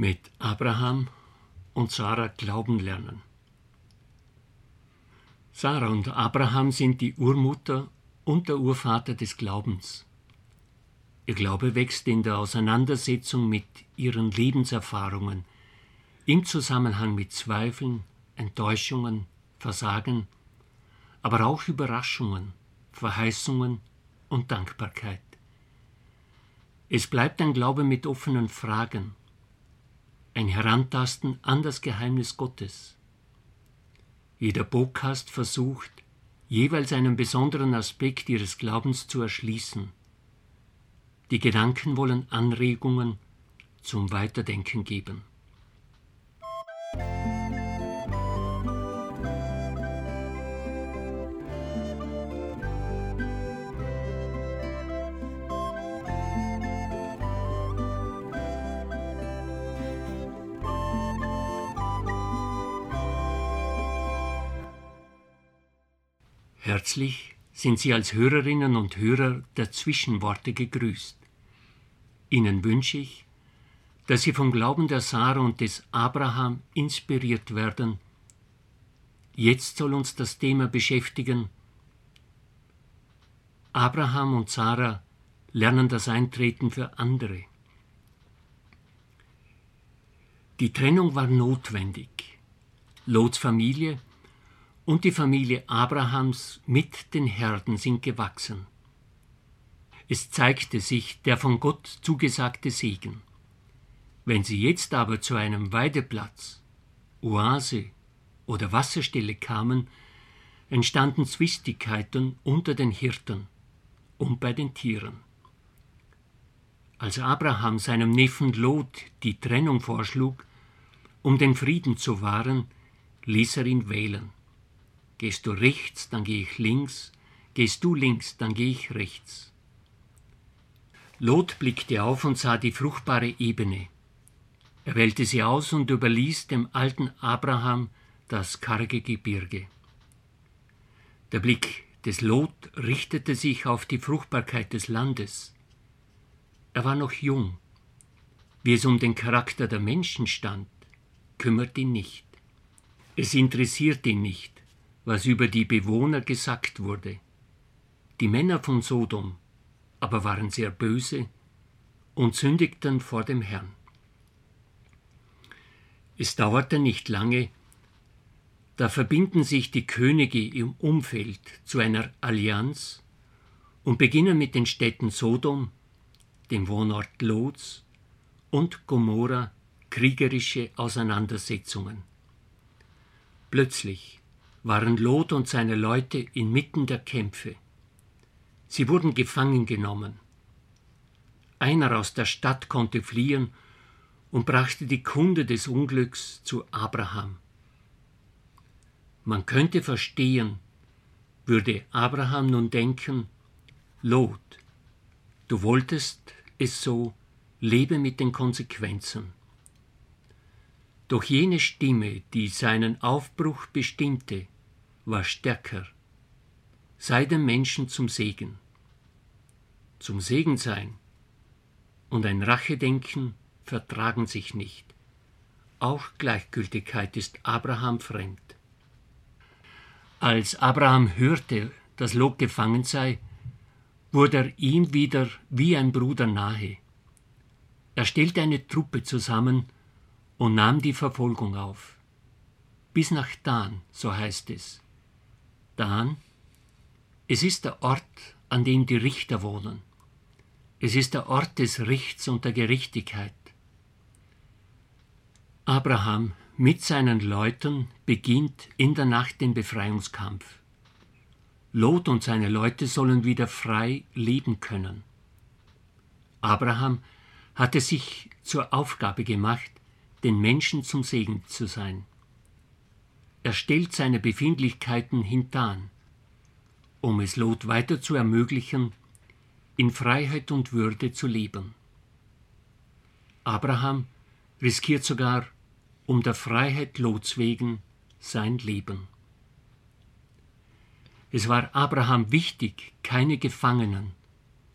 mit Abraham und Sarah glauben lernen. Sarah und Abraham sind die Urmutter und der Urvater des Glaubens. Ihr Glaube wächst in der Auseinandersetzung mit ihren Lebenserfahrungen, im Zusammenhang mit Zweifeln, Enttäuschungen, Versagen, aber auch Überraschungen, Verheißungen und Dankbarkeit. Es bleibt ein Glaube mit offenen Fragen, ein Herantasten an das Geheimnis Gottes. Jeder Podcast versucht, jeweils einen besonderen Aspekt ihres Glaubens zu erschließen. Die Gedanken wollen Anregungen zum Weiterdenken geben. Herzlich sind Sie als Hörerinnen und Hörer der Zwischenworte gegrüßt. Ihnen wünsche ich, dass Sie vom Glauben der Sarah und des Abraham inspiriert werden. Jetzt soll uns das Thema beschäftigen. Abraham und Sarah lernen das Eintreten für andere. Die Trennung war notwendig. Lots Familie und die Familie Abrahams mit den Herden sind gewachsen. Es zeigte sich der von Gott zugesagte Segen. Wenn sie jetzt aber zu einem Weideplatz, Oase oder Wasserstelle kamen, entstanden Zwistigkeiten unter den Hirten und bei den Tieren. Als Abraham seinem Neffen Lot die Trennung vorschlug, um den Frieden zu wahren, ließ er ihn wählen. Gehst du rechts, dann gehe ich links, gehst du links, dann gehe ich rechts. Lot blickte auf und sah die fruchtbare Ebene. Er wählte sie aus und überließ dem alten Abraham das karge Gebirge. Der Blick des Lot richtete sich auf die Fruchtbarkeit des Landes. Er war noch jung. Wie es um den Charakter der Menschen stand, kümmert ihn nicht. Es interessiert ihn nicht, was über die Bewohner gesagt wurde. Die Männer von Sodom aber waren sehr böse und sündigten vor dem Herrn. Es dauerte nicht lange, da verbinden sich die Könige im Umfeld zu einer Allianz und beginnen mit den Städten Sodom, dem Wohnort Lots und Gomorra kriegerische Auseinandersetzungen. Plötzlich waren Lot und seine Leute inmitten der Kämpfe. Sie wurden gefangen genommen. Einer aus der Stadt konnte fliehen und brachte die Kunde des Unglücks zu Abraham. Man könnte verstehen, würde Abraham nun denken, Lot, du wolltest es so, lebe mit den Konsequenzen. Doch jene Stimme, die seinen Aufbruch bestimmte, war stärker. Sei dem Menschen zum Segen. Zum Segen sein und ein Rachedenken vertragen sich nicht. Auch Gleichgültigkeit ist Abraham fremd. Als Abraham hörte, dass Lot gefangen sei, wurde er ihm wieder wie ein Bruder nahe. Er stellte eine Truppe zusammen und nahm die Verfolgung auf. Bis nach Dan, so heißt es. Dan, es ist der Ort, an dem die Richter wohnen. Es ist der Ort des Richts und der Gerechtigkeit. Abraham mit seinen Leuten beginnt in der Nacht den Befreiungskampf. Lot und seine Leute sollen wieder frei leben können. Abraham hatte sich zur Aufgabe gemacht, den Menschen zum Segen zu sein. Er stellt seine Befindlichkeiten hintan, um es Lot weiter zu ermöglichen, in Freiheit und Würde zu leben. Abraham riskiert sogar um der Freiheit Lots wegen sein Leben. Es war Abraham wichtig, keine Gefangenen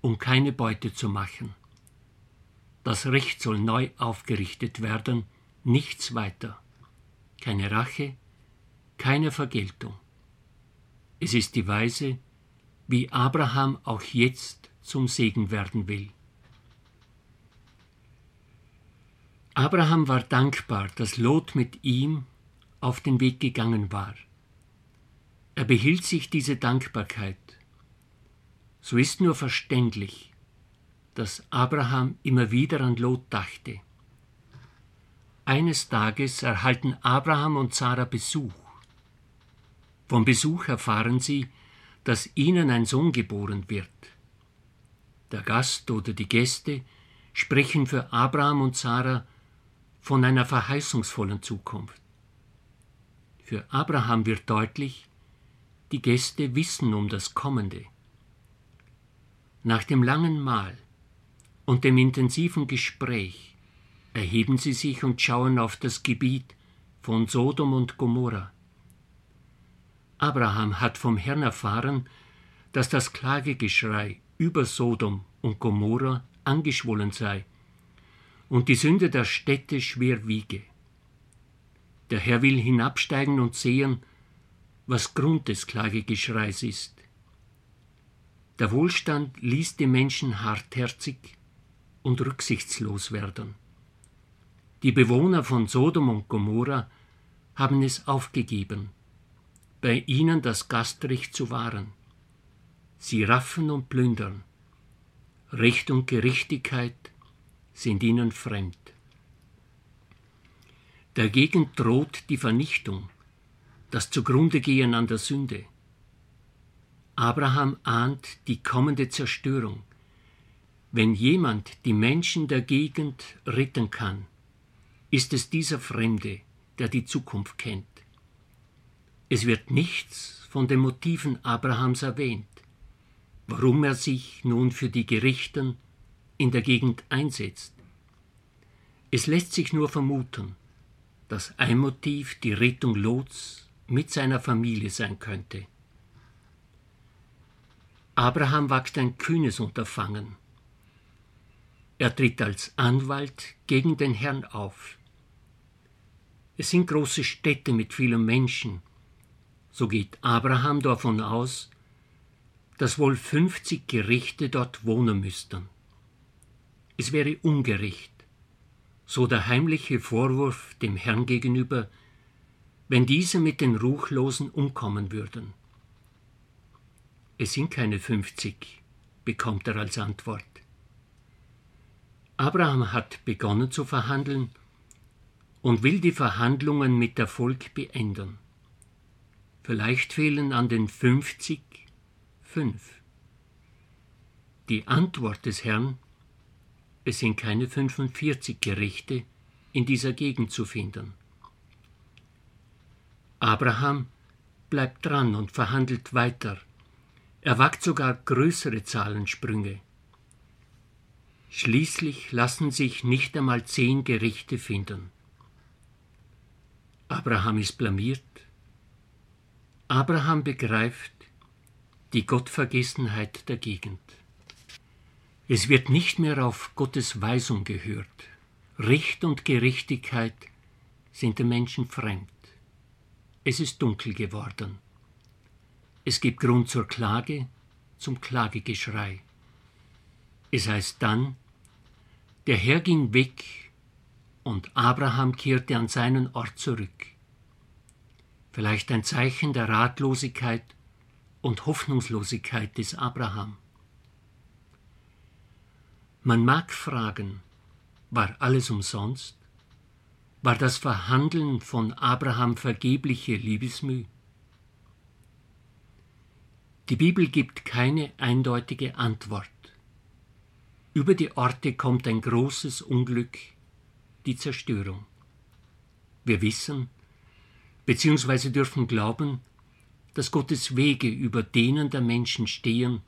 und keine Beute zu machen. Das Recht soll neu aufgerichtet werden, nichts weiter. Keine Rache, keine Vergeltung. Es ist die Weise, wie Abraham auch jetzt zum Segen werden will. Abraham war dankbar, dass Lot mit ihm auf den Weg gegangen war. Er behielt sich diese Dankbarkeit. So ist nur verständlich, dass Abraham immer wieder an Lot dachte. Eines Tages erhalten Abraham und Sarah Besuch. Vom Besuch erfahren sie, dass ihnen ein Sohn geboren wird. Der Gast oder die Gäste sprechen für Abraham und Sarah von einer verheißungsvollen Zukunft. Für Abraham wird deutlich, die Gäste wissen um das Kommende. Nach dem langen Mahl und dem intensiven Gespräch erheben sie sich und schauen auf das Gebiet von Sodom und Gomorra. Abraham hat vom Herrn erfahren, dass das Klagegeschrei über Sodom und Gomorra angeschwollen sei und die Sünde der Städte schwer wiege. Der Herr will hinabsteigen und sehen, was Grund des Klagegeschreis ist. Der Wohlstand ließ die Menschen hartherzig und rücksichtslos werden. Die Bewohner von Sodom und Gomorra haben es aufgegeben, bei ihnen das Gastrecht zu wahren. Sie raffen und plündern. Recht und Gerechtigkeit sind ihnen fremd. Dagegen droht die Vernichtung, das Zugrundegehen an der Sünde. Abraham ahnt die kommende Zerstörung. Wenn jemand die Menschen der Gegend retten kann, ist es dieser Fremde, der die Zukunft kennt. Es wird nichts von den Motiven Abrahams erwähnt, warum er sich nun für die Gerichten in der Gegend einsetzt. Es lässt sich nur vermuten, dass ein Motiv die Rettung Lots mit seiner Familie sein könnte. Abraham wagt ein kühnes Unterfangen. Er tritt als Anwalt gegen den Herrn auf. Es sind große Städte mit vielen Menschen. So geht Abraham davon aus, dass wohl 50 Gerichte dort wohnen müssten. Es wäre ungerecht, so der heimliche Vorwurf dem Herrn gegenüber, wenn diese mit den Ruchlosen umkommen würden. Es sind keine 50, bekommt er als Antwort. Abraham hat begonnen zu verhandeln und will die Verhandlungen mit Erfolg beenden. Vielleicht fehlen an den 50 fünf. Die Antwort des Herrn es sind keine 45 Gerichte in dieser Gegend zu finden. Abraham bleibt dran und verhandelt weiter. Er wagt sogar größere Zahlensprünge. Schließlich lassen sich nicht einmal zehn Gerichte finden. Abraham ist blamiert. Abraham begreift die Gottvergessenheit der Gegend. Es wird nicht mehr auf Gottes Weisung gehört. Recht und Gerechtigkeit sind den Menschen fremd. Es ist dunkel geworden. Es gibt Grund zur Klage, zum Klagegeschrei. Es heißt dann, der Herr ging weg und Abraham kehrte an seinen Ort zurück. Vielleicht ein Zeichen der Ratlosigkeit und Hoffnungslosigkeit des Abraham. Man mag fragen, war alles umsonst? War das Verhandeln von Abraham vergebliche Liebesmüh? Die Bibel gibt keine eindeutige Antwort. Über die Orte kommt ein großes Unglück, die Zerstörung. Wir wissen, beziehungsweise dürfen glauben, dass Gottes Wege über denen der Menschen stehen,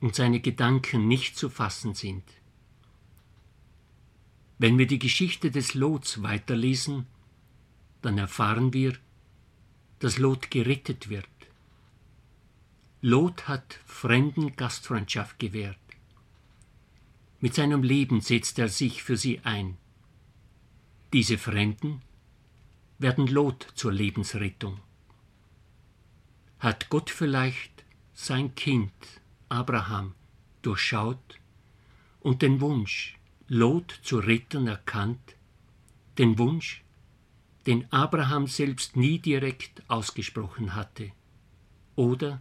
und seine Gedanken nicht zu fassen sind. Wenn wir die Geschichte des Lots weiterlesen, dann erfahren wir, dass Lot gerettet wird. Lot hat Fremden Gastfreundschaft gewährt. Mit seinem Leben setzt er sich für sie ein. Diese Fremden werden Lot zur Lebensrettung. Hat Gott vielleicht sein Kind Abraham durchschaut und den Wunsch, Lot zu retten, erkannt, den Wunsch, den Abraham selbst nie direkt ausgesprochen hatte, oder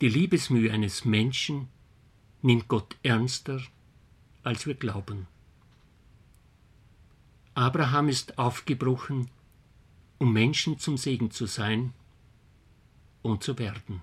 die Liebesmühe eines Menschen nimmt Gott ernster, als wir glauben. Abraham ist aufgebrochen, um Menschen zum Segen zu sein und zu werden.